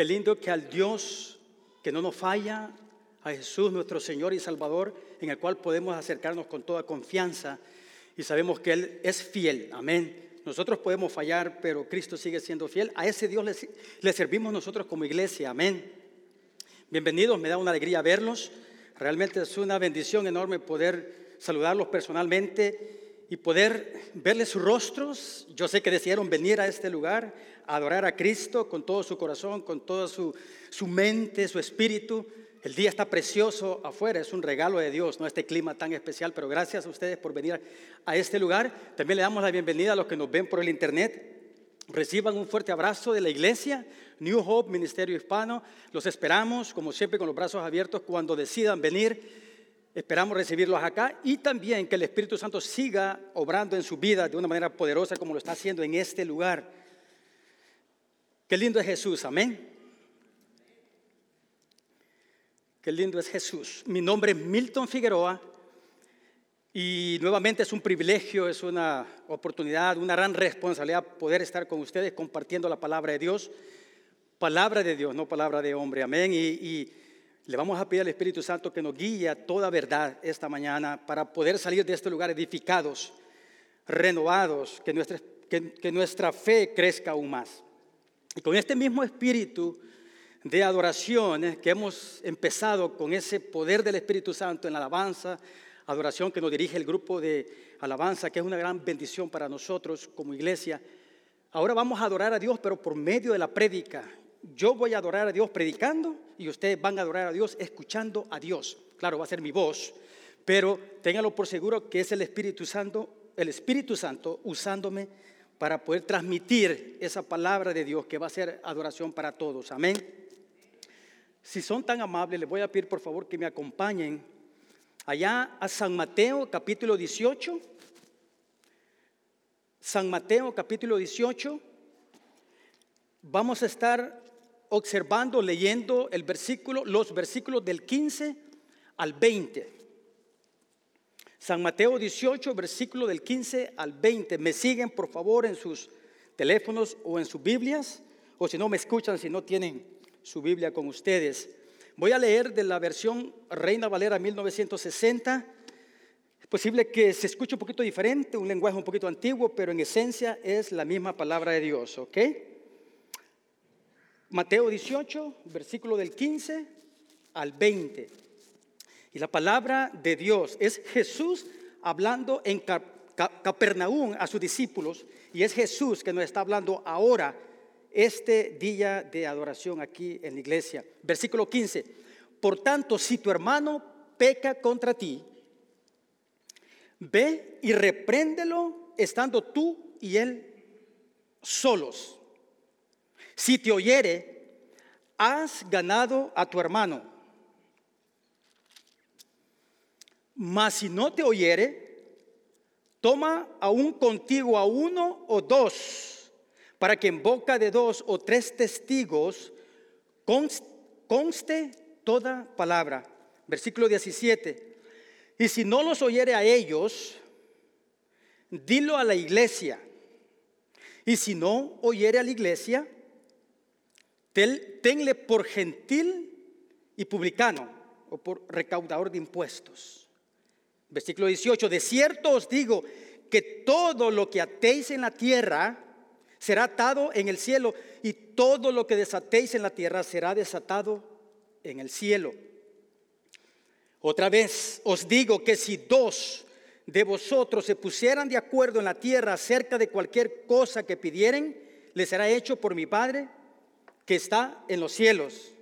Qué lindo que al Dios que no nos falla, a Jesús nuestro Señor y Salvador, en el cual podemos acercarnos con toda confianza y sabemos que Él es fiel. Amén. Nosotros podemos fallar, pero Cristo sigue siendo fiel. A ese Dios le, servimos nosotros como iglesia. Amén. Bienvenidos, me da una alegría verlos. Realmente es una bendición enorme poder saludarlos personalmente y poder verles sus rostros. Yo sé que decidieron venir a este lugar adorar a Cristo con todo su corazón, con toda su, su mente, su espíritu. El día está precioso afuera, es un regalo de Dios, no este clima tan especial, pero gracias a ustedes por venir a este lugar. También le damos la bienvenida a los que nos ven por el internet. Reciban un fuerte abrazo de la iglesia, New Hope, Ministerio Hispano. Los esperamos, como siempre, con los brazos abiertos cuando decidan venir. Esperamos recibirlos acá y también que el Espíritu Santo siga obrando en su vida de una manera poderosa como lo está haciendo en este lugar. Qué lindo es Jesús, amén. Qué lindo es Jesús. Mi nombre es Milton Figueroa y nuevamente es un privilegio, es una oportunidad, una gran responsabilidad poder estar con ustedes compartiendo la palabra de Dios. Palabra de Dios, no palabra de hombre. Amén. Y, le vamos a pedir al Espíritu Santo que nos guíe a toda verdad esta mañana para poder salir de este lugar edificados, renovados, que nuestra, que nuestra fe crezca aún más. Y con este mismo espíritu de adoración que hemos empezado con ese poder del Espíritu Santo en la alabanza, adoración que nos dirige el grupo de alabanza, que es una gran bendición para nosotros como iglesia. Ahora vamos a adorar a Dios, pero por medio de la prédica. Yo voy a adorar a Dios predicando y ustedes van a adorar a Dios escuchando a Dios. Claro, va a ser mi voz, pero ténganlo por seguro que es el Espíritu Santo, el Espíritu Santo usándome para poder transmitir esa palabra de Dios que va a ser adoración para todos. Amén. Si son tan amables, les voy a pedir por favor que me acompañen allá a San Mateo capítulo 18. San Mateo capítulo 18. Vamos a estar observando, leyendo el versículo, los versículos del 15 al 20. San Mateo 18, versículo del 15 al 20. Me siguen por favor en sus teléfonos o en sus Biblias, o si no me escuchan, si no tienen su Biblia con ustedes. Voy a leer de la versión Reina Valera 1960. Es posible que se escuche un poquito diferente, un lenguaje un poquito antiguo, pero en esencia es la misma palabra de Dios, ¿ok? Mateo 18, versículo del 15 al 20. Y la palabra de Dios es Jesús hablando en Capernaum a sus discípulos, y es Jesús que nos está hablando ahora este día de adoración aquí en la iglesia. Versículo 15. Por tanto, si tu hermano peca contra ti, ve y repréndelo estando tú y él solos. Si te oyere, has ganado a tu hermano. Mas si no te oyere, toma aún contigo a uno o dos para que en boca de dos o tres testigos conste toda palabra. Versículo 17. Y si no los oyere a ellos, dilo a la iglesia. Y si no oyere a la iglesia, tenle por gentil y publicano o por recaudador de impuestos. Versículo 18. De cierto os digo que todo lo que atéis en la tierra, será atado en el cielo y todo lo que desatéis en la tierra será desatado en el cielo. Otra vez os digo que si dos de vosotros se pusieran de acuerdo en la tierra acerca de cualquier cosa que pidieren, les será hecho por mi Padre que está en los cielos.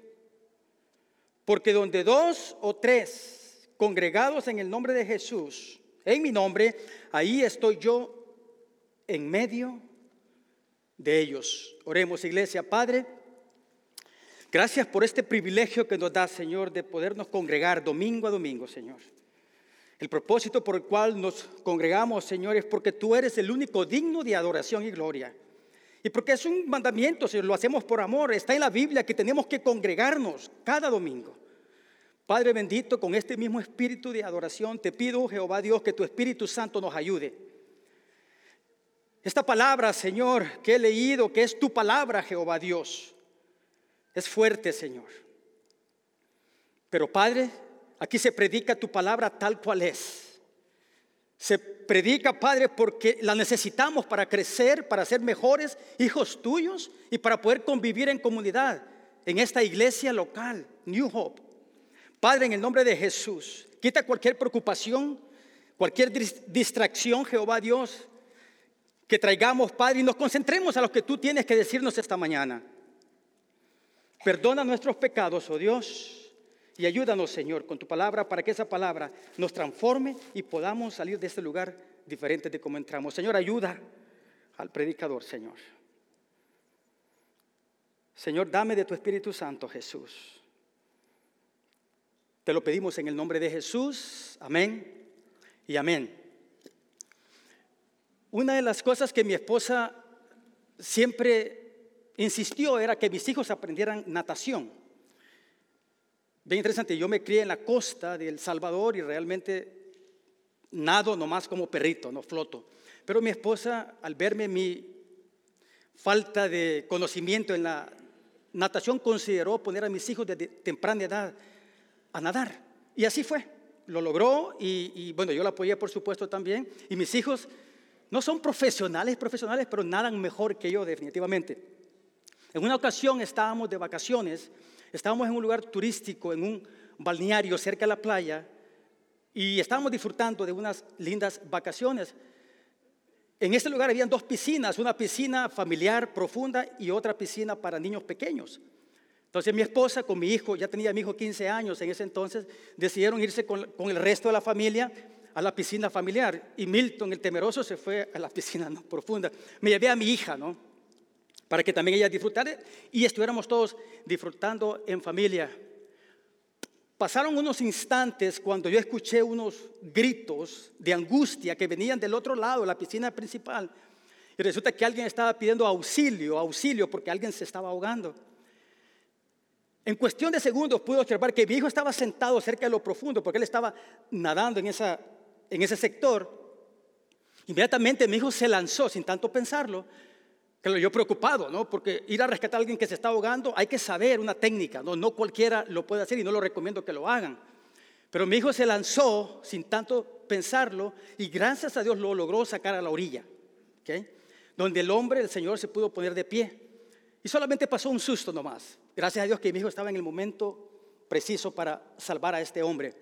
Porque donde dos o tres congregados en el nombre de Jesús, en mi nombre, ahí estoy yo en medio de ellos. Oremos, iglesia, Padre. Gracias por este privilegio que nos da, Señor, de podernos congregar domingo a domingo, Señor. El propósito por el cual nos congregamos, Señor, es porque tú eres el único digno de adoración y gloria. Y porque es un mandamiento, Señor, lo hacemos por amor. Está en la Biblia que tenemos que congregarnos cada domingo. Padre bendito, con este mismo espíritu de adoración, te pido, Jehová Dios, que tu Espíritu Santo nos ayude esta palabra, Señor, que he leído, que es tu palabra, Jehová Dios, Es fuerte, Señor. Pero Padre, aquí se predica tu palabra tal cual es. Se predica, Padre, porque la necesitamos para crecer, para ser mejores hijos tuyos y para poder convivir en comunidad en esta iglesia local, New Hope. Padre, en el nombre de Jesús, quita cualquier preocupación, cualquier distracción, Jehová Dios, que traigamos, Padre, y nos concentremos a lo que tú tienes que decirnos esta mañana. Perdona nuestros pecados, oh Dios, y ayúdanos, Señor, con tu palabra para que esa palabra nos transforme y podamos salir de este lugar diferente de como entramos. Señor, ayuda al predicador, Señor. Señor, dame de tu Espíritu Santo, Jesús. Te lo pedimos en el nombre de Jesús. Amén y amén. Una de las cosas que mi esposa siempre insistió era que mis hijos aprendieran natación. Bien interesante, yo me crié en la costa de El Salvador y realmente nado nomás como perrito, no floto. Pero mi esposa, al verme mi falta de conocimiento en la natación, consideró poner a mis hijos de temprana edad a nadar. Y así fue. Lo logró y, bueno, yo la apoyé por supuesto también. Y mis hijos no son profesionales, profesionales, pero nadan mejor que yo definitivamente. En una ocasión estábamos de vacaciones, estábamos en un lugar turístico, en un balneario cerca de la playa, y estábamos disfrutando de unas lindas vacaciones. En este lugar habían dos piscinas, una piscina familiar profunda y otra piscina para niños pequeños. Entonces mi esposa con mi hijo, ya tenía mi hijo 15 años en ese entonces, decidieron irse con, el resto de la familia a la piscina familiar y Milton, el temeroso, se fue a la piscina profunda. Me llevé a mi hija, ¿no? Para que también ella disfrutara y estuviéramos todos disfrutando en familia. Pasaron unos instantes cuando yo escuché unos gritos de angustia que venían del otro lado de la piscina principal. Y resulta que alguien estaba pidiendo auxilio, auxilio, porque alguien se estaba ahogando. En cuestión de segundos pude observar que mi hijo estaba sentado cerca de lo profundo, porque él estaba nadando en esa en ese sector, inmediatamente mi hijo se lanzó sin tanto pensarlo, que lo yo preocupado, ¿no? Porque ir a rescatar a alguien que se está ahogando hay que saber una técnica, ¿no? No cualquiera lo puede hacer y no lo recomiendo que lo hagan. Pero mi hijo se lanzó sin tanto pensarlo y gracias a Dios lo logró sacar a la orilla, ¿okay? Donde el hombre, el Señor, se pudo poner de pie. Y solamente pasó un susto nomás. Gracias a Dios que mi hijo estaba en el momento preciso para salvar a este hombre.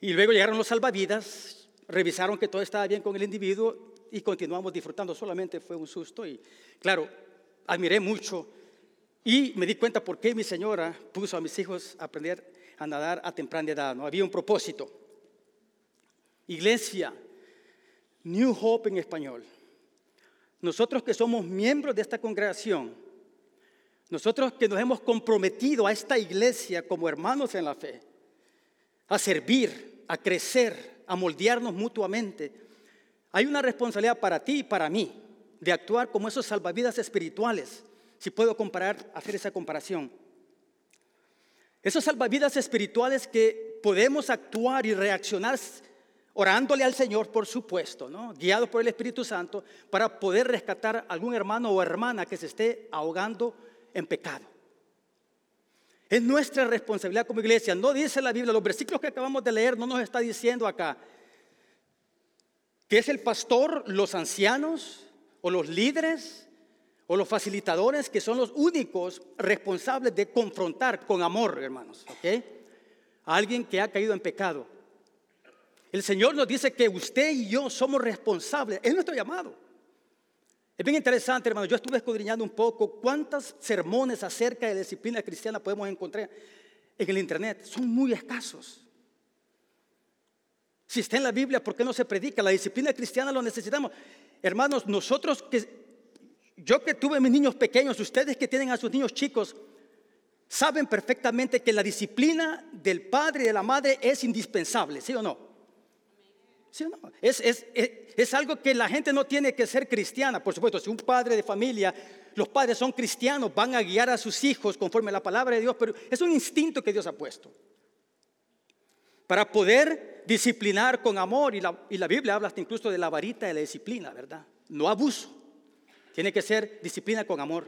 Y luego llegaron los salvavidas, revisaron que todo estaba bien con el individuo y continuamos disfrutando. Solamente fue un susto y claro, admiré mucho y me di cuenta por qué mi señora puso a mis hijos a aprender a nadar a temprana edad. ¿no? Había un propósito. Iglesia, New Hope en español. Nosotros que somos miembros de esta congregación, nosotros que nos hemos comprometido a esta iglesia como hermanos en la fe, a servir, a crecer, a moldearnos mutuamente. Hay una responsabilidad para ti y para mí de actuar como esos salvavidas espirituales, si puedo comparar, hacer esa comparación. Esos salvavidas espirituales que podemos actuar y reaccionar orándole al Señor, por supuesto, ¿no? guiados por el Espíritu Santo, para poder rescatar a algún hermano o hermana que se esté ahogando en pecado. Es nuestra responsabilidad como iglesia. No dice la Biblia, los versículos que acabamos de leer no nos está diciendo acá que es el pastor, los ancianos o los líderes o los facilitadores que son los únicos responsables de confrontar con amor, hermanos, ¿ok? A alguien que ha caído en pecado. El Señor nos dice que usted y yo somos responsables, es nuestro llamado. Es bien interesante, hermano. Yo estuve escudriñando un poco cuántos sermones acerca de disciplina cristiana podemos encontrar en el Internet. Son muy escasos. Si está en la Biblia, ¿por qué no se predica? La disciplina cristiana lo necesitamos. Hermanos, nosotros que, yo que tuve mis niños pequeños, ustedes que tienen a sus niños chicos, saben perfectamente que la disciplina del padre y de la madre es indispensable, ¿sí o no? Es, algo que la gente no tiene que ser cristiana. Por supuesto, si un padre de familia, los padres son cristianos, van a guiar a sus hijos conforme a la palabra de Dios, pero es un instinto que Dios ha puesto. Para poder disciplinar con amor, y la, y la Biblia habla hasta incluso de la varita de la disciplina, ¿verdad? No abuso. Tiene que ser disciplina con amor.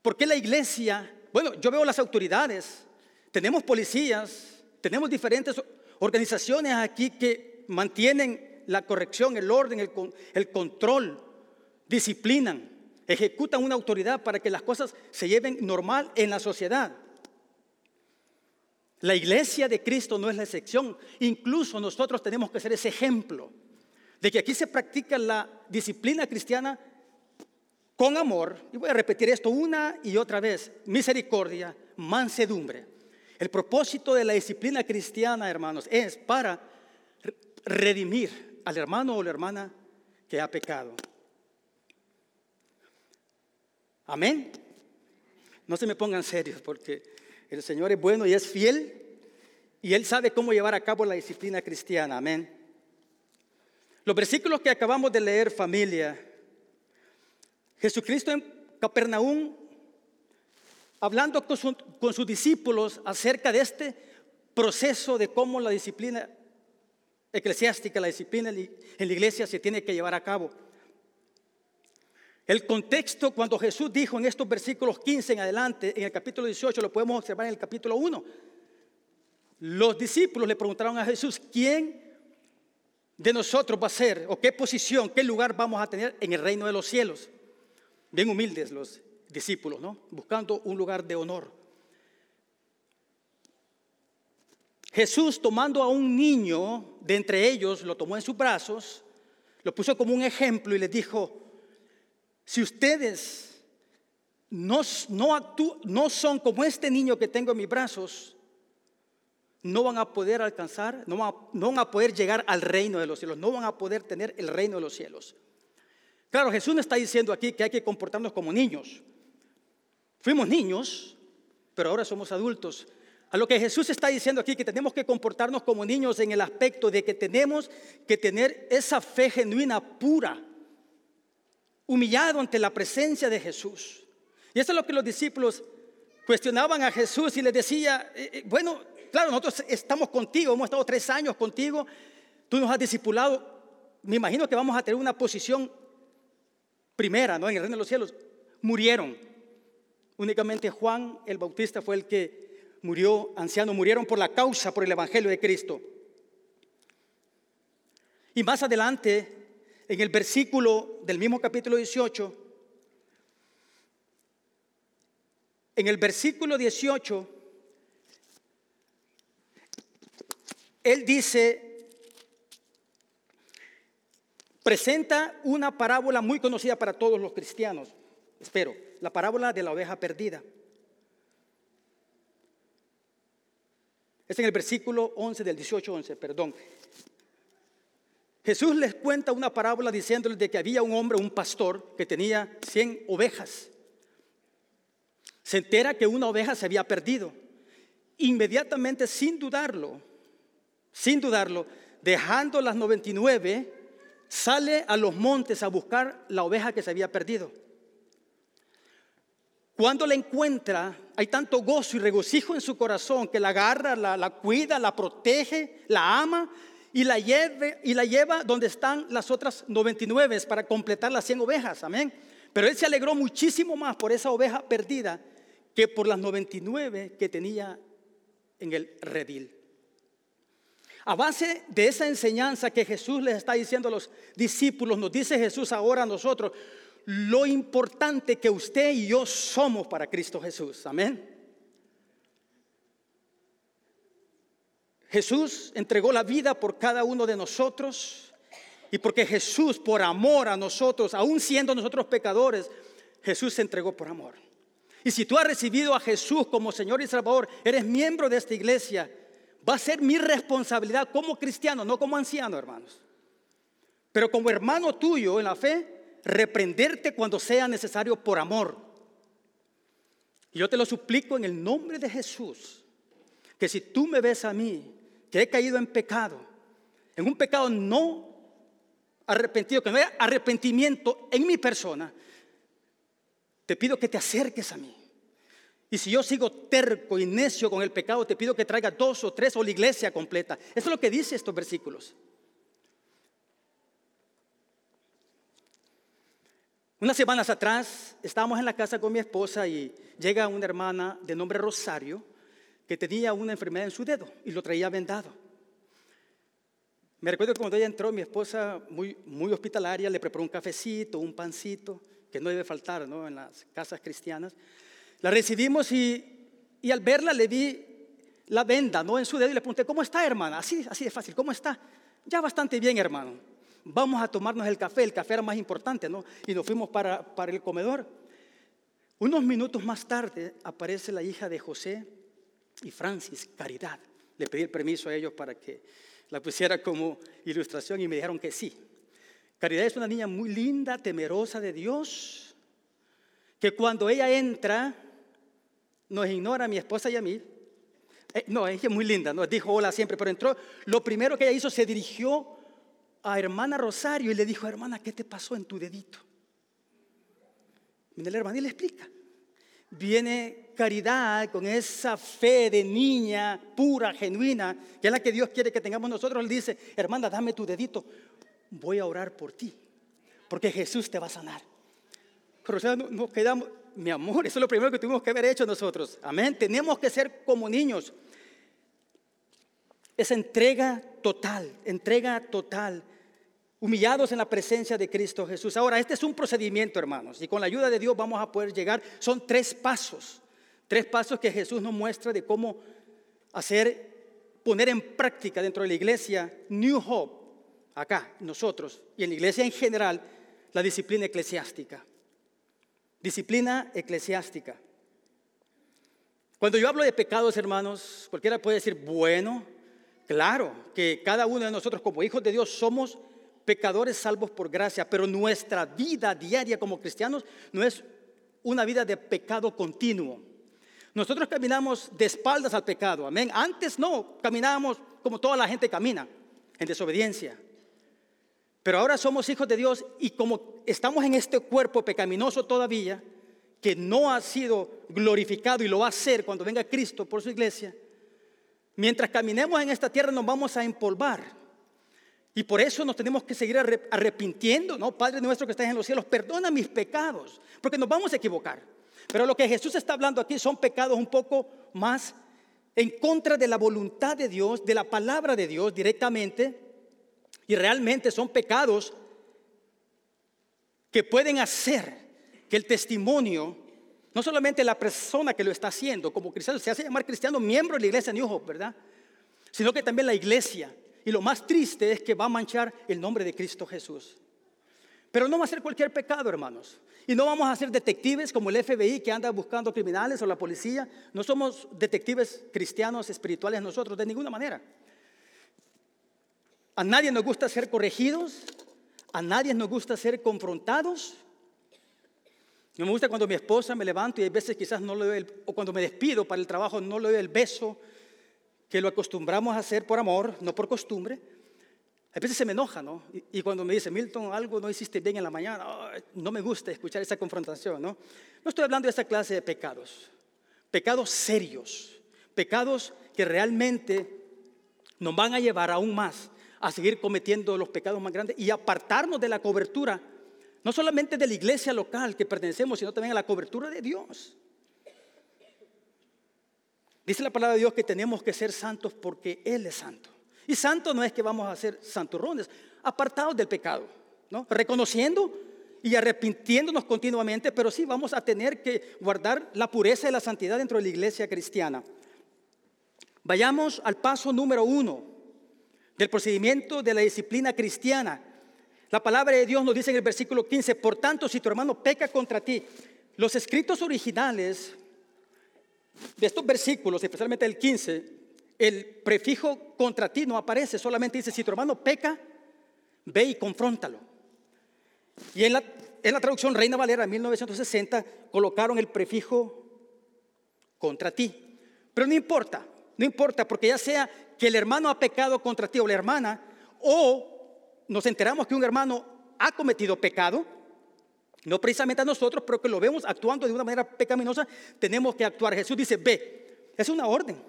¿Por qué la iglesia? Bueno, yo veo las autoridades, tenemos policías, tenemos diferentes organizaciones aquí que mantienen la corrección, el orden, el, el control, disciplinan, ejecutan una autoridad para que las cosas se lleven normal en la sociedad. La iglesia de Cristo no es la excepción. Incluso nosotros tenemos que ser ese ejemplo de que aquí se practica la disciplina cristiana con amor. Y voy a repetir esto una y otra vez. Misericordia, mansedumbre. El propósito de la disciplina cristiana, hermanos, es para redimir al hermano o la hermana que ha pecado. Amén. No se me pongan serios porque el Señor es bueno y es fiel y Él sabe cómo llevar a cabo la disciplina cristiana. Amén. Los versículos que acabamos de leer, familia. Jesucristo en Capernaum, hablando con, sus discípulos acerca de este proceso de cómo la disciplina eclesiástica, la disciplina en la iglesia se tiene que llevar a cabo. El contexto cuando Jesús dijo en estos versículos 15 en adelante, en el capítulo 18, lo podemos observar en el capítulo 1. Los discípulos le preguntaron a Jesús, ¿quién de nosotros va a ser o qué posición, qué lugar vamos a tener en el reino de los cielos? Bien humildes los discípulos, ¿no? Buscando un lugar de honor. Jesús tomando a un niño de entre ellos, lo tomó en sus brazos, lo puso como un ejemplo y les dijo, si ustedes no, no, no son como este niño que tengo en mis brazos, no van a poder alcanzar, no van a, poder llegar al reino de los cielos, no van a poder tener el reino de los cielos. Claro, Jesús no está diciendo aquí que hay que comportarnos como niños. Fuimos niños, pero ahora somos adultos. A lo que Jesús está diciendo aquí, que tenemos que comportarnos como niños en el aspecto de que tenemos que tener esa fe genuina, pura, humillado ante la presencia de Jesús. Y eso es lo que los discípulos cuestionaban a Jesús y les decía, eh, eh, bueno, claro, nosotros estamos contigo, hemos estado tres años contigo, tú nos has discipulado, me imagino que vamos a tener una posición primera, ¿no? En el reino de los cielos. Murieron. Únicamente Juan el Bautista fue el que murió, anciano, murieron por la causa, por el Evangelio de Cristo. Y más adelante, en el versículo del mismo capítulo 18, en el versículo 18, él dice, presenta una parábola muy conocida para todos los cristianos, espero, la parábola de la oveja perdida. Es en el versículo 11 del 18, 11, perdón. Jesús les cuenta una parábola diciéndoles de que había un hombre, un pastor, que tenía 100 ovejas. Se entera que una oveja se había perdido. Inmediatamente, sin dudarlo, sin dudarlo, dejando las 99, sale a los montes a buscar la oveja que se había perdido. Cuando la encuentra, hay tanto gozo y regocijo en su corazón que la agarra, la, cuida, la protege, la ama y la, y la lleva donde están las otras 99 para completar las 100 ovejas. Amén. Pero él se alegró muchísimo más por esa oveja perdida que por las 99 que tenía en el redil. A base de esa enseñanza que Jesús les está diciendo a los discípulos, nos dice Jesús ahora a nosotros lo importante que usted y yo somos para Cristo Jesús. Amén. Jesús entregó la vida por cada uno de nosotros y porque Jesús, por amor a nosotros, aún siendo nosotros pecadores, Jesús se entregó por amor. Y si tú has recibido a Jesús como Señor y Salvador, eres miembro de esta iglesia, va a ser mi responsabilidad como cristiano, no como anciano, hermanos. Pero como hermano tuyo en la fe, reprenderte cuando sea necesario por amor. Y yo te lo suplico en el nombre de Jesús, que si tú me ves a mí, que he caído en pecado, en un pecado no arrepentido, que no haya arrepentimiento en mi persona, te pido que te acerques a mí. Y si yo sigo terco y necio con el pecado, te pido que traiga dos o tres o la iglesia completa. Eso es lo que dice estos versículos. Unas semanas atrás estábamos en la casa con mi esposa y llega una hermana de nombre Rosario que tenía una enfermedad en su dedo y lo traía vendado. Me recuerdo que cuando ella entró, mi esposa, muy, muy hospitalaria, le preparó un cafecito, un pancito, que no debe faltar ¿no? en las casas cristianas. La recibimos y, y al verla le vi la venda ¿no? en su dedo y le pregunté, ¿cómo está hermana? Así, así de fácil, ¿cómo está? Ya bastante bien hermano. Vamos a tomarnos el café, el café era más importante, ¿no? Y nos fuimos para, para el comedor. Unos minutos más tarde aparece la hija de José y Francis, Caridad. Le pedí el permiso a ellos para que la pusiera como ilustración y me dijeron que sí. Caridad es una niña muy linda, temerosa de Dios, que cuando ella entra, nos ignora a mi esposa y a mí, eh, no, es muy linda, nos dijo hola siempre, pero entró. Lo primero que ella hizo, se dirigió a hermana Rosario y le dijo, hermana, ¿qué te pasó en tu dedito? Viene la hermana y le explica. Viene caridad con esa fe de niña pura, genuina, que es la que Dios quiere que tengamos nosotros. Le dice, hermana, dame tu dedito, voy a orar por ti, porque Jesús te va a sanar. Pero nos quedamos, mi amor, eso es lo primero que tuvimos que haber hecho nosotros. Amén. Tenemos que ser como niños. Esa entrega total, entrega total, humillados en la presencia de Cristo Jesús. Ahora, este es un procedimiento, hermanos, y con la ayuda de Dios vamos a poder llegar. Son tres pasos, tres pasos que Jesús nos muestra de cómo hacer, poner en práctica dentro de la iglesia New Hope, acá, nosotros, y en la iglesia en general, la disciplina eclesiástica. Disciplina eclesiástica. Cuando yo hablo de pecados, hermanos, cualquiera puede decir, bueno, claro que cada uno de nosotros como hijos de Dios somos pecadores salvos por gracia, pero nuestra vida diaria como cristianos no es una vida de pecado continuo. Nosotros caminamos de espaldas al pecado, amén. Antes no, caminábamos como toda la gente camina, en desobediencia. Pero ahora somos hijos de Dios y como estamos en este cuerpo pecaminoso todavía, que no ha sido glorificado y lo va a ser cuando venga Cristo por su iglesia, mientras caminemos en esta tierra nos vamos a empolvar. Y por eso nos tenemos que seguir arrepintiendo, ¿no? Padre nuestro que estás en los cielos, perdona mis pecados, porque nos vamos a equivocar. Pero lo que Jesús está hablando aquí son pecados un poco más en contra de la voluntad de Dios, de la palabra de Dios directamente, y realmente son pecados que pueden hacer que el testimonio, no solamente la persona que lo está haciendo como cristiano, se hace llamar cristiano miembro de la iglesia New Hope, ¿verdad? Sino que también la iglesia. Y lo más triste es que va a manchar el nombre de Cristo Jesús. Pero no va a ser cualquier pecado, hermanos. Y no vamos a ser detectives como el FBI que anda buscando criminales o la policía. No somos detectives cristianos espirituales nosotros de ninguna manera. A nadie nos gusta ser corregidos, a nadie nos gusta ser confrontados. No me gusta cuando mi esposa me levanto y hay veces quizás no le doy, el, o cuando me despido para el trabajo no le doy el beso que lo acostumbramos a hacer por amor, no por costumbre. A veces se me enoja, ¿no? Y, cuando me dice, Milton, algo no hiciste bien en la mañana, no me gusta escuchar esa confrontación, ¿no? No estoy hablando de esa clase de pecados, pecados serios, pecados que realmente nos van a llevar aún más a seguir cometiendo los pecados más grandes y apartarnos de la cobertura, no solamente de la iglesia local que pertenecemos, sino también a la cobertura de Dios. Dice la palabra de Dios que tenemos que ser santos porque Él es santo. Y santo no es que vamos a ser santurrones, apartados del pecado, ¿no? reconociendo y arrepintiéndonos continuamente, pero sí vamos a tener que guardar la pureza y la santidad dentro de la iglesia cristiana. Vayamos al paso número uno del procedimiento de la disciplina cristiana. La palabra de Dios nos dice en el versículo 15, por tanto, si tu hermano peca contra ti, los escritos originales de estos versículos, especialmente el 15, el prefijo contra ti no aparece, solamente dice, si tu hermano peca, ve y confróntalo. Y en la, en la traducción Reina Valera 1960 colocaron el prefijo contra ti. Pero no importa, no importa, porque ya sea que el hermano ha pecado contra ti o la hermana, o nos enteramos que un hermano ha cometido pecado, no precisamente a nosotros, pero que lo vemos actuando de una manera pecaminosa, tenemos que actuar. Jesús dice, ve, es una orden.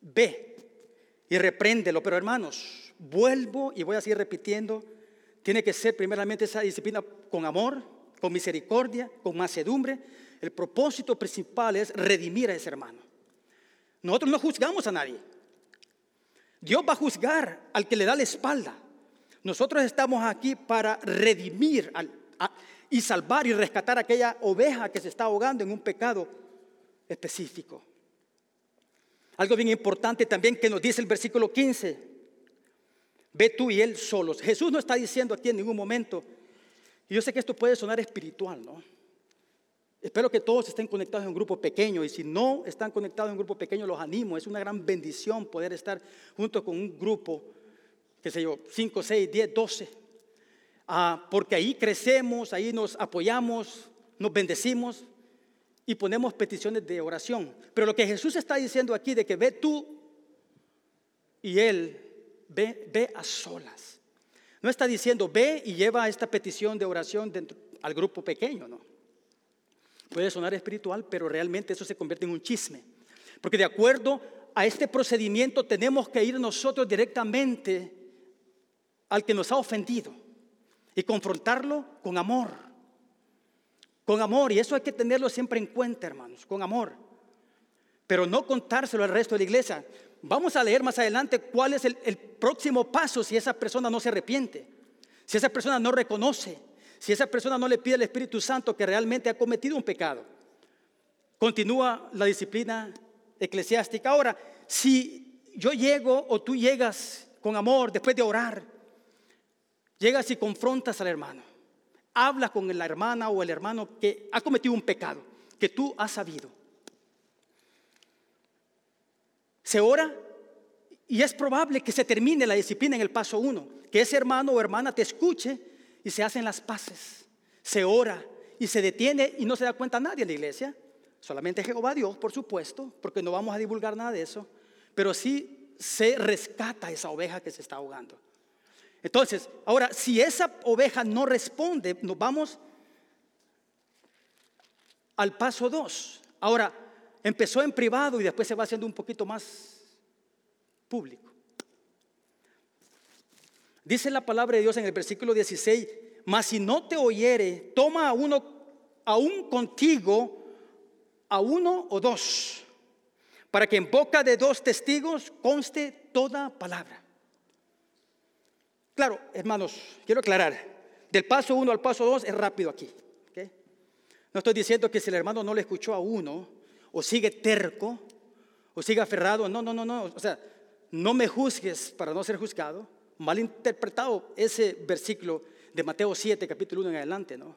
Ve y repréndelo. Pero hermanos, vuelvo y voy a seguir repitiendo, tiene que ser primeramente esa disciplina con amor, con misericordia, con macedumbre. El propósito principal es redimir a ese hermano. Nosotros no juzgamos a nadie. Dios va a juzgar al que le da la espalda. Nosotros estamos aquí para redimir y salvar y rescatar aquella oveja que se está ahogando en un pecado específico. Algo bien importante también que nos dice el versículo 15. Ve tú y él solos. Jesús no está diciendo aquí en ningún momento, y yo sé que esto puede sonar espiritual, ¿no? Espero que todos estén conectados en un grupo pequeño y si no están conectados en un grupo pequeño, los animo. Es una gran bendición poder estar junto con un grupo, qué sé yo, 5, 6, 10, 12. porque ahí crecemos, ahí nos apoyamos, nos bendecimos y ponemos peticiones de oración. Pero lo que Jesús está diciendo aquí de que ve tú y él, ve, ve a solas. No está diciendo ve y lleva esta petición de oración dentro, al grupo pequeño, no. Puede sonar espiritual, pero realmente eso se convierte en un chisme. Porque de acuerdo a este procedimiento tenemos que ir nosotros directamente al que nos ha ofendido y confrontarlo con amor. Con amor, y eso hay que tenerlo siempre en cuenta, hermanos, con amor. Pero no contárselo al resto de la iglesia. Vamos a leer más adelante cuál es el, próximo paso si esa persona no se arrepiente, si esa persona no reconoce, si esa persona no le pide al Espíritu Santo que realmente ha cometido un pecado. Continúa la disciplina eclesiástica. Ahora, si yo llego o tú llegas con amor después de orar, llegas y confrontas al hermano, habla con la hermana o el hermano que ha cometido un pecado, que tú has sabido. Se ora y es probable que se termine la disciplina en el paso uno, que ese hermano o hermana te escuche y se hacen las paces, se ora y se detiene y no se da cuenta nadie en la iglesia, solamente Jehová Dios, por supuesto, porque no vamos a divulgar nada de eso, pero sí se rescata esa oveja que se está ahogando. Entonces, ahora, si esa oveja no responde, nos vamos al paso 2. Ahora, empezó en privado y después se va haciendo un poquito más público. Dice la palabra de Dios en el versículo 16, mas si no te oyere, toma a uno, aún contigo, a uno o dos, para que en boca de dos testigos conste toda palabra. Claro, hermanos, quiero aclarar, del paso uno al paso dos es rápido aquí. No estoy diciendo que si el hermano no le escuchó a uno, o sigue terco, o sigue aferrado, no, no, no, no, o sea, no me juzgues para no ser juzgado mal interpretado ese versículo de Mateo 7, capítulo 1 en adelante, ¿no?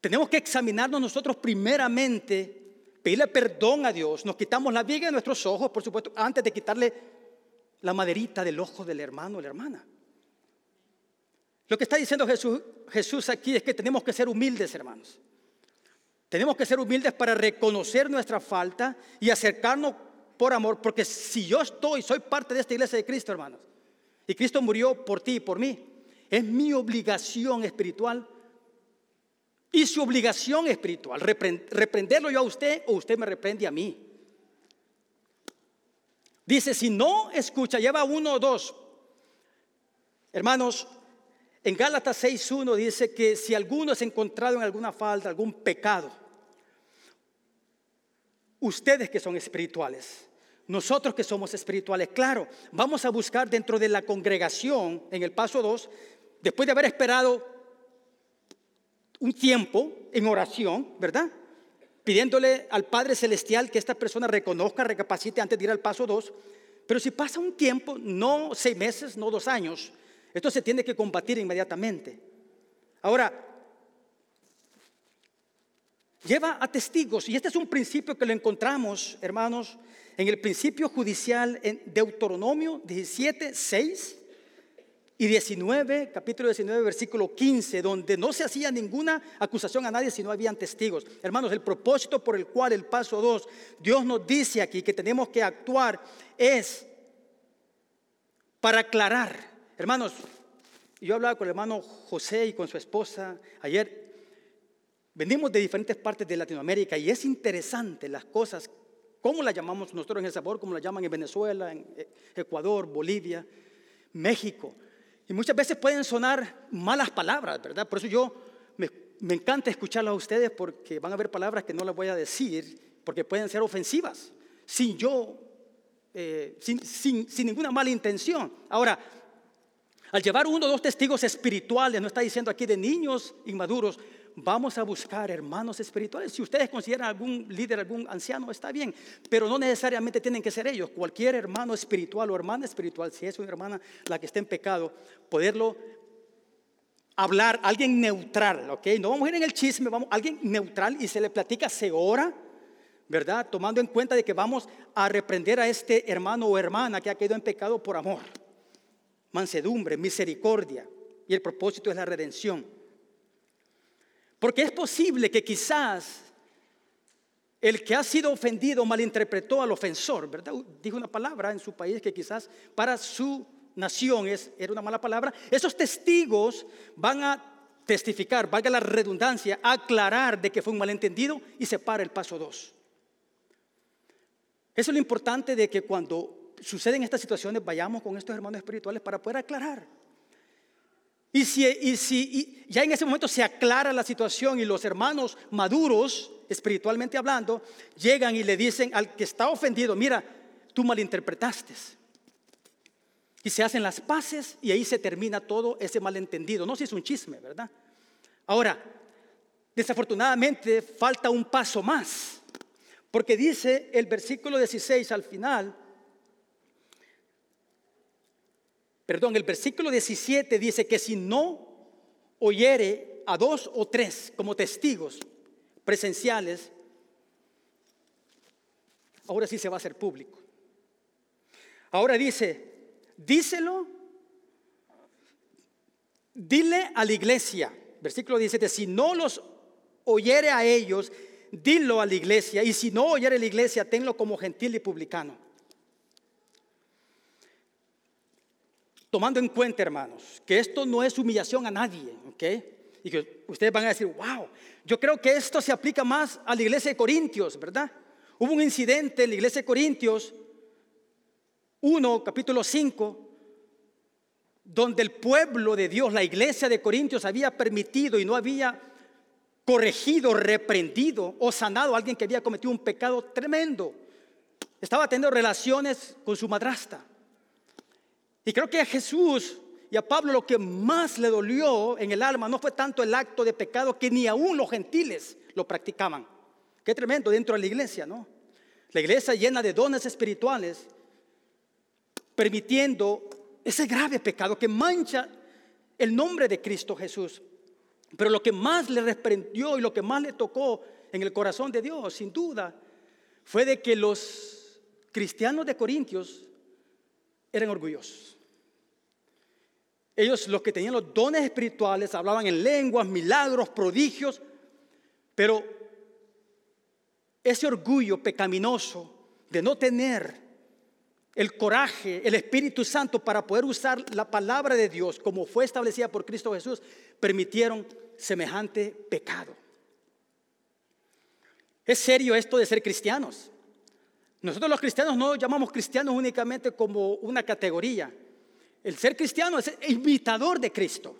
Tenemos que examinarnos nosotros primeramente, pedirle perdón a Dios, nos quitamos la viga de nuestros ojos, por supuesto, antes de quitarle la maderita del ojo del hermano o la hermana. Lo que está diciendo Jesús, aquí es que tenemos que ser humildes, hermanos. Tenemos que ser humildes para reconocer nuestra falta y acercarnos por amor, porque si yo estoy, soy parte de esta iglesia de Cristo, hermanos, y Cristo murió por ti y por mí. Es mi obligación espiritual y su obligación espiritual. reprenderlo yo a usted o usted me reprende a mí. Dice, si no escucha, lleva uno o dos. Hermanos, en Gálatas 6.1 dice que si alguno es encontrado en alguna falta, algún pecado, ustedes que son espirituales, nosotros que somos espirituales, claro, vamos a buscar dentro de la congregación, en el paso 2, después de haber esperado un tiempo en oración, ¿verdad? Pidiéndole al Padre Celestial que esta persona reconozca, recapacite antes de ir al paso 2. Pero si pasa un tiempo, no seis meses, no dos años, esto se tiene que combatir inmediatamente. Ahora, lleva a testigos, y este es un principio que lo encontramos, hermanos, en el principio judicial en Deuteronomio 17, 6 y 19, capítulo 19, versículo 15, donde no se hacía ninguna acusación a nadie si no habían testigos. Hermanos, el propósito por el cual el paso 2, Dios nos dice aquí que tenemos que actuar es para aclarar. Hermanos, yo hablaba con el hermano José y con su esposa ayer. Venimos de diferentes partes de Latinoamérica y es interesante las cosas ¿Cómo la llamamos nosotros en El Sabor? ¿Cómo la llaman en Venezuela, en Ecuador, Bolivia, México? Y muchas veces pueden sonar malas palabras, ¿verdad? Por eso yo me, encanta escucharlas a ustedes porque van a haber palabras que no las voy a decir porque pueden ser ofensivas, sin yo, eh, sin, sin ninguna mala intención. Ahora, al llevar uno o dos testigos espirituales, no está diciendo aquí de niños inmaduros, vamos a buscar hermanos espirituales. Si ustedes consideran algún líder, algún anciano, está bien, pero no necesariamente tienen que ser ellos. Cualquier hermano espiritual o hermana espiritual, si es una hermana la que está en pecado, poderlo hablar, alguien neutral, ¿ok? No vamos a ir en el chisme, vamos, alguien neutral y se le platica, se ora, ¿verdad? Tomando en cuenta de que vamos a reprender a este hermano o hermana que ha caído en pecado por amor, mansedumbre, misericordia, y el propósito es la redención. Porque es posible que quizás el que ha sido ofendido malinterpretó al ofensor, ¿verdad? Dijo una palabra en su país que quizás para su nación es, era una mala palabra. Esos testigos van a testificar, valga la redundancia, aclarar de que fue un malentendido y se para el paso dos. Eso es lo importante de que cuando suceden estas situaciones vayamos con estos hermanos espirituales para poder aclarar. Y si, ya en ese momento se aclara la situación y los hermanos maduros, espiritualmente hablando, llegan y le dicen al que está ofendido, mira, tú malinterpretaste. Y se hacen las paces y ahí se termina todo ese malentendido. No si es un chisme, ¿verdad? Ahora, desafortunadamente falta un paso más, porque dice el versículo 16 al final, perdón, el versículo 17 dice que si no oyere a dos o tres como testigos presenciales, ahora sí se va a hacer público. Ahora dice, díselo, dile a la iglesia, versículo 17, si no los oyere a ellos, dilo a la iglesia, y si no oyere a la iglesia, tenlo como gentil y publicano. Tomando en cuenta, hermanos, que esto no es humillación a nadie, ¿ok? Y que ustedes van a decir, wow, yo creo que esto se aplica más a la iglesia de Corintios, ¿verdad? Hubo un incidente en la iglesia de Corintios 1, capítulo 5, donde el pueblo de Dios, la iglesia de Corintios, había permitido y no había corregido, reprendido o sanado a alguien que había cometido un pecado tremendo. Estaba teniendo relaciones con su madrastra. Y creo que a Jesús y a Pablo lo que más le dolió en el alma no fue tanto el acto de pecado que ni aún los gentiles lo practicaban. Qué tremendo dentro de la iglesia, ¿no? La iglesia llena de dones espirituales, permitiendo ese grave pecado que mancha el nombre de Cristo Jesús. Pero lo que más le reprendió y lo que más le tocó en el corazón de Dios, sin duda, fue de que los cristianos de Corintios eran orgullosos. Ellos, los que tenían los dones espirituales, hablaban en lenguas, milagros, prodigios, pero ese orgullo pecaminoso de no tener el coraje, el Espíritu Santo para poder usar la palabra de Dios como fue establecida por Cristo Jesús, permitieron semejante pecado. Es serio esto de ser cristianos. Nosotros los cristianos no llamamos cristianos únicamente como una categoría. El ser cristiano es imitador de Cristo.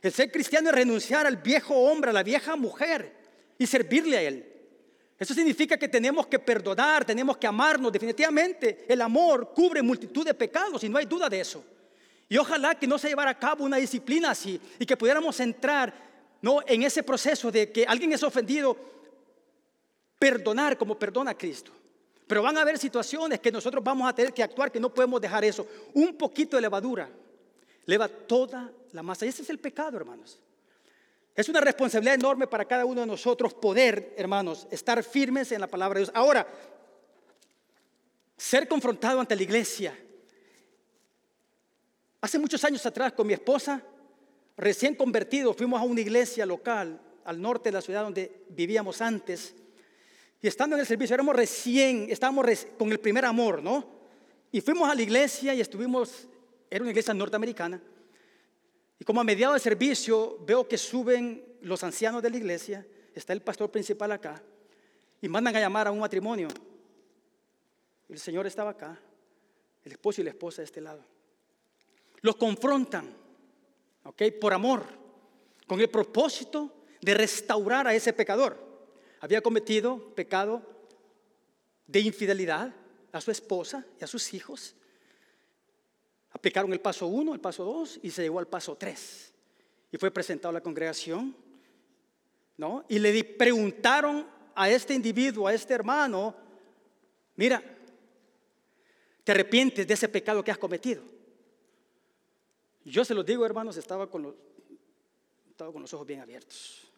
El ser cristiano es renunciar al viejo hombre, a la vieja mujer y servirle a Él. Eso significa que tenemos que perdonar, tenemos que amarnos. Definitivamente el amor cubre multitud de pecados y no hay duda de eso. Y ojalá que no se llevara a cabo una disciplina así y que pudiéramos entrar ¿no? en ese proceso de que alguien es ofendido, perdonar como perdona a Cristo. Pero van a haber situaciones que nosotros vamos a tener que actuar, que no podemos dejar eso. Un poquito de levadura leva toda la masa. Y ese es el pecado, hermanos. Es una responsabilidad enorme para cada uno de nosotros poder, hermanos, estar firmes en la palabra de Dios. Ahora, ser confrontado ante la iglesia. Hace muchos años atrás con mi esposa, recién convertido, fuimos a una iglesia local al norte de la ciudad donde vivíamos antes. Y estando en el servicio, éramos recién, estábamos con el primer amor, ¿no? Y fuimos a la iglesia y estuvimos, era una iglesia norteamericana. Y como a mediado del servicio veo que suben los ancianos de la iglesia, está el pastor principal acá, y mandan a llamar a un matrimonio. El Señor estaba acá, el esposo y la esposa de este lado. Los confrontan. ¿ok? Por amor, con el propósito de restaurar a ese pecador. Había cometido pecado de infidelidad a su esposa y a sus hijos. Aplicaron el paso 1, el paso 2 y se llegó al paso 3. Y fue presentado a la congregación, ¿no? Y le preguntaron a este individuo, a este hermano, mira, ¿te arrepientes de ese pecado que has cometido? Yo se lo digo, hermanos, estaba con los, estaba con los ojos bien abiertos.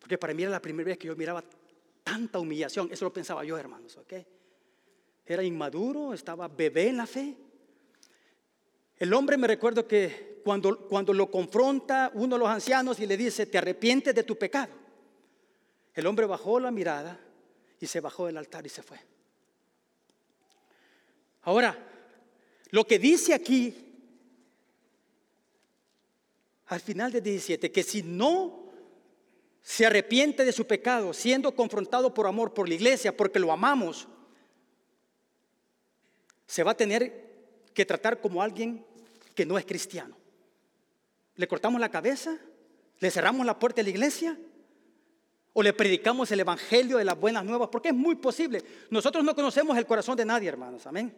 Porque para mí era la primera vez que yo miraba tanta humillación. Eso lo pensaba yo, hermanos, ¿ok? Era inmaduro, estaba bebé en la fe. El hombre me recuerdo que cuando, cuando lo confronta uno de los ancianos y le dice, te arrepientes de tu pecado. El hombre bajó la mirada y se bajó del altar y se fue. Ahora, lo que dice aquí, al final de 17, que si no se arrepiente de su pecado, siendo confrontado por amor por la iglesia, porque lo amamos, se va a tener que tratar como alguien que no es cristiano. ¿Le cortamos la cabeza? ¿Le cerramos la puerta de la iglesia? ¿O le predicamos el evangelio de las buenas nuevas? Porque es muy posible. Nosotros no conocemos el corazón de nadie, hermanos. Amén.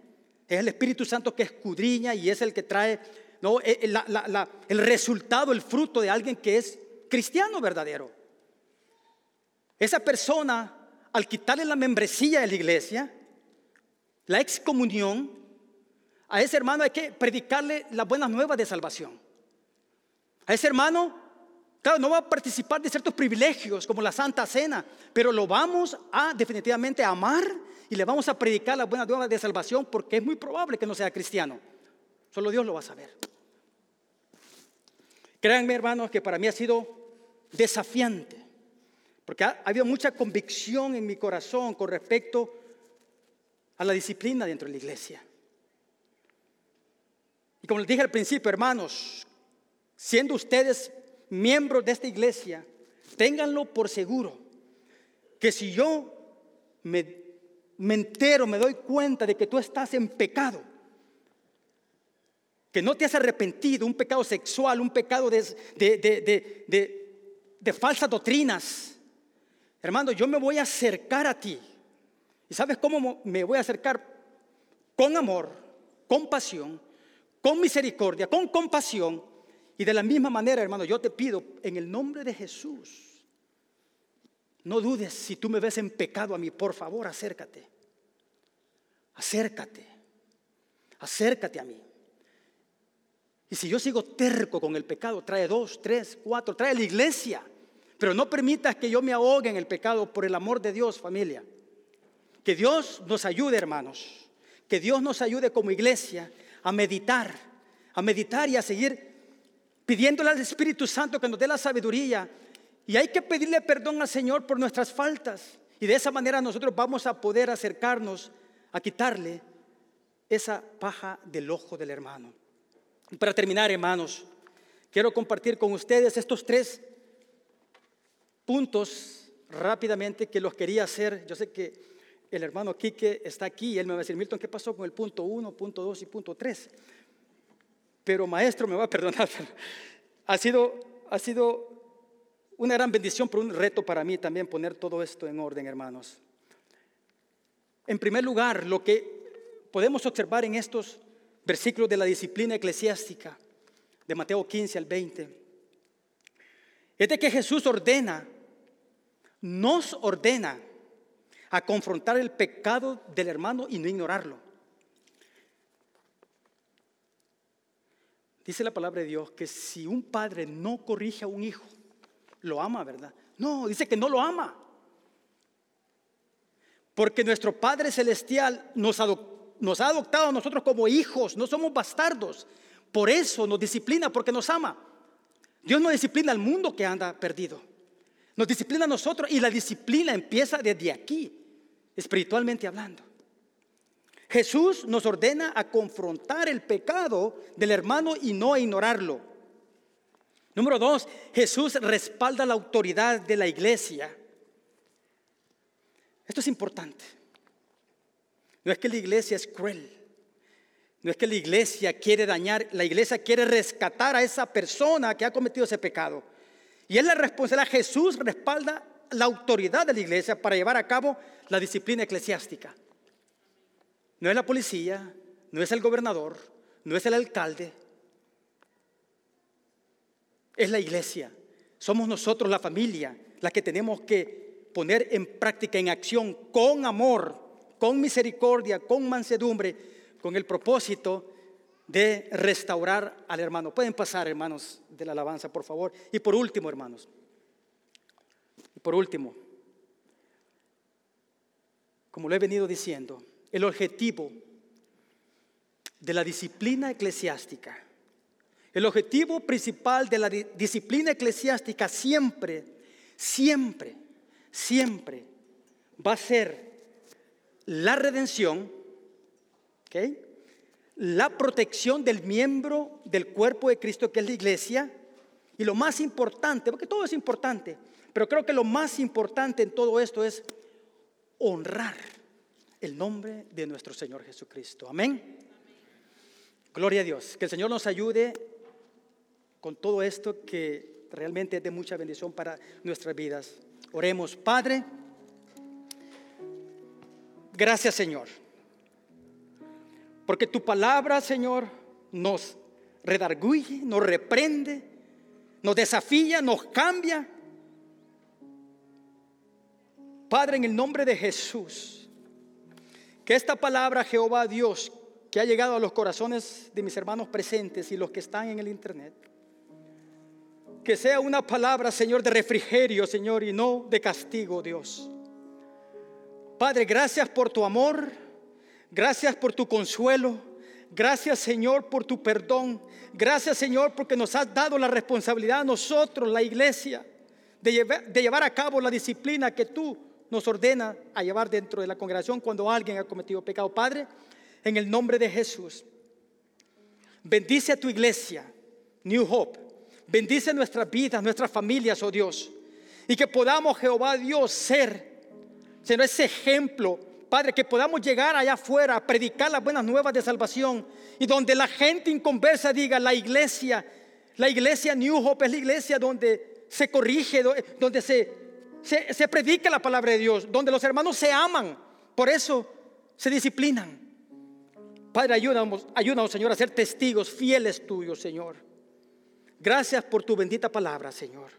Es el Espíritu Santo que escudriña y es el que trae. Eh, eh, el resultado, el fruto de alguien que es cristiano verdadero. Esa persona, al quitarle la membresía de la iglesia, la excomunión, a ese hermano hay que predicarle las buenas nuevas de salvación. A ese hermano, claro, no va a participar de ciertos privilegios como la Santa Cena, pero lo vamos a definitivamente amar y le vamos a predicar las buenas nuevas de salvación porque es muy probable que no sea cristiano. Solo Dios lo va a saber. Créanme, hermanos, que para mí ha sido desafiante porque ha, habido mucha convicción en mi corazón con respecto a la disciplina dentro de la iglesia. Y como les dije al principio, hermanos, siendo ustedes miembros de esta iglesia, ténganlo por seguro que si yo me, entero, me doy cuenta de que tú estás en pecado, que no te has arrepentido, un pecado sexual, un pecado de, de falsas doctrinas, Hermano, yo me voy a acercar a ti. ¿Y sabes cómo me voy a acercar? Con amor, con pasión, con misericordia, con compasión. Y de la misma manera, hermano, yo te pido en el nombre de Jesús, no dudes si tú me ves en pecado a mí, por favor, acércate. Acércate. Acércate a mí. Y si yo sigo terco con el pecado, trae dos, tres, cuatro, trae la iglesia. Pero no permitas que yo me ahogue en el pecado por el amor de Dios, familia. Que Dios nos ayude, hermanos. Que Dios nos ayude como iglesia a meditar, a meditar y a seguir pidiéndole al Espíritu Santo que nos dé la sabiduría. Y hay que pedirle perdón al Señor por nuestras faltas. Y de esa manera nosotros vamos a poder acercarnos a quitarle esa paja del ojo del hermano. Y para terminar, hermanos, quiero compartir con ustedes estos tres puntos rápidamente que los quería hacer. Yo sé que el hermano Quique está aquí y él me va a decir, Milton, ¿qué pasó con el punto 1, punto 2 y punto 3? Pero maestro me va a perdonar. Ha sido, ha sido una gran bendición, pero un reto para mí también poner todo esto en orden, hermanos. En primer lugar, lo que podemos observar en estos versículos de la disciplina eclesiástica, de Mateo 15 al 20, es de que Jesús ordena nos ordena a confrontar el pecado del hermano y no ignorarlo. Dice la palabra de Dios que si un padre no corrige a un hijo, lo ama, ¿verdad? No, dice que no lo ama. Porque nuestro Padre Celestial nos, nos ha adoptado a nosotros como hijos, no somos bastardos. Por eso nos disciplina, porque nos ama. Dios no disciplina al mundo que anda perdido. Nos disciplina a nosotros y la disciplina empieza desde aquí, espiritualmente hablando. Jesús nos ordena a confrontar el pecado del hermano y no a ignorarlo. Número dos, Jesús respalda la autoridad de la iglesia. Esto es importante. No es que la iglesia es cruel. No es que la iglesia quiere dañar, la iglesia quiere rescatar a esa persona que ha cometido ese pecado. Y es la responsabilidad. Jesús respalda la autoridad de la iglesia para llevar a cabo la disciplina eclesiástica. No es la policía, no es el gobernador, no es el alcalde, es la iglesia. Somos nosotros, la familia, la que tenemos que poner en práctica, en acción, con amor, con misericordia, con mansedumbre, con el propósito de restaurar al hermano. Pueden pasar, hermanos, de la alabanza, por favor. Y por último, hermanos, y por último, como lo he venido diciendo, el objetivo de la disciplina eclesiástica, el objetivo principal de la disciplina eclesiástica siempre, siempre, siempre va a ser la redención, la protección del miembro del cuerpo de Cristo que es la iglesia, y lo más importante, porque todo es importante, pero creo que lo más importante en todo esto es honrar el nombre de nuestro Señor Jesucristo. Amén. Gloria a Dios. Que el Señor nos ayude con todo esto que realmente es de mucha bendición para nuestras vidas. Oremos, Padre. Gracias, Señor. Porque tu palabra, Señor, nos redarguye, nos reprende, nos desafía, nos cambia. Padre, en el nombre de Jesús, que esta palabra, Jehová Dios, que ha llegado a los corazones de mis hermanos presentes y los que están en el internet, que sea una palabra, Señor, de refrigerio, Señor, y no de castigo, Dios. Padre, gracias por tu amor, gracias por tu consuelo, gracias, Señor, por tu perdón, gracias, Señor, porque nos has dado la responsabilidad a nosotros, la iglesia, de llevar, a cabo la disciplina que tú nos ordena a llevar dentro de la congregación cuando alguien ha cometido pecado. Padre, en el nombre de Jesús, bendice a tu iglesia, New Hope Bendice nuestras vidas, nuestras familias, oh Dios. Y que podamos, Jehová Dios, ser, ser ese ejemplo, Padre, que podamos llegar allá afuera a predicar las buenas nuevas de salvación. Y donde la gente inconversa diga, la iglesia, la iglesia New Hope es la iglesia donde se corrige, donde se, se, se predica la palabra de Dios, donde los hermanos se aman. Por eso se disciplinan. Padre, ayúdanos, ayúdanos, Señor, a ser testigos fieles tuyos, Señor. Gracias por tu bendita palabra, Señor.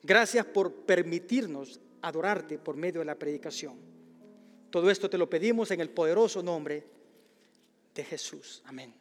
Gracias por permitirnos adorarte por medio de la predicación. Todo esto te lo pedimos en el poderoso nombre de Jesús. Amén.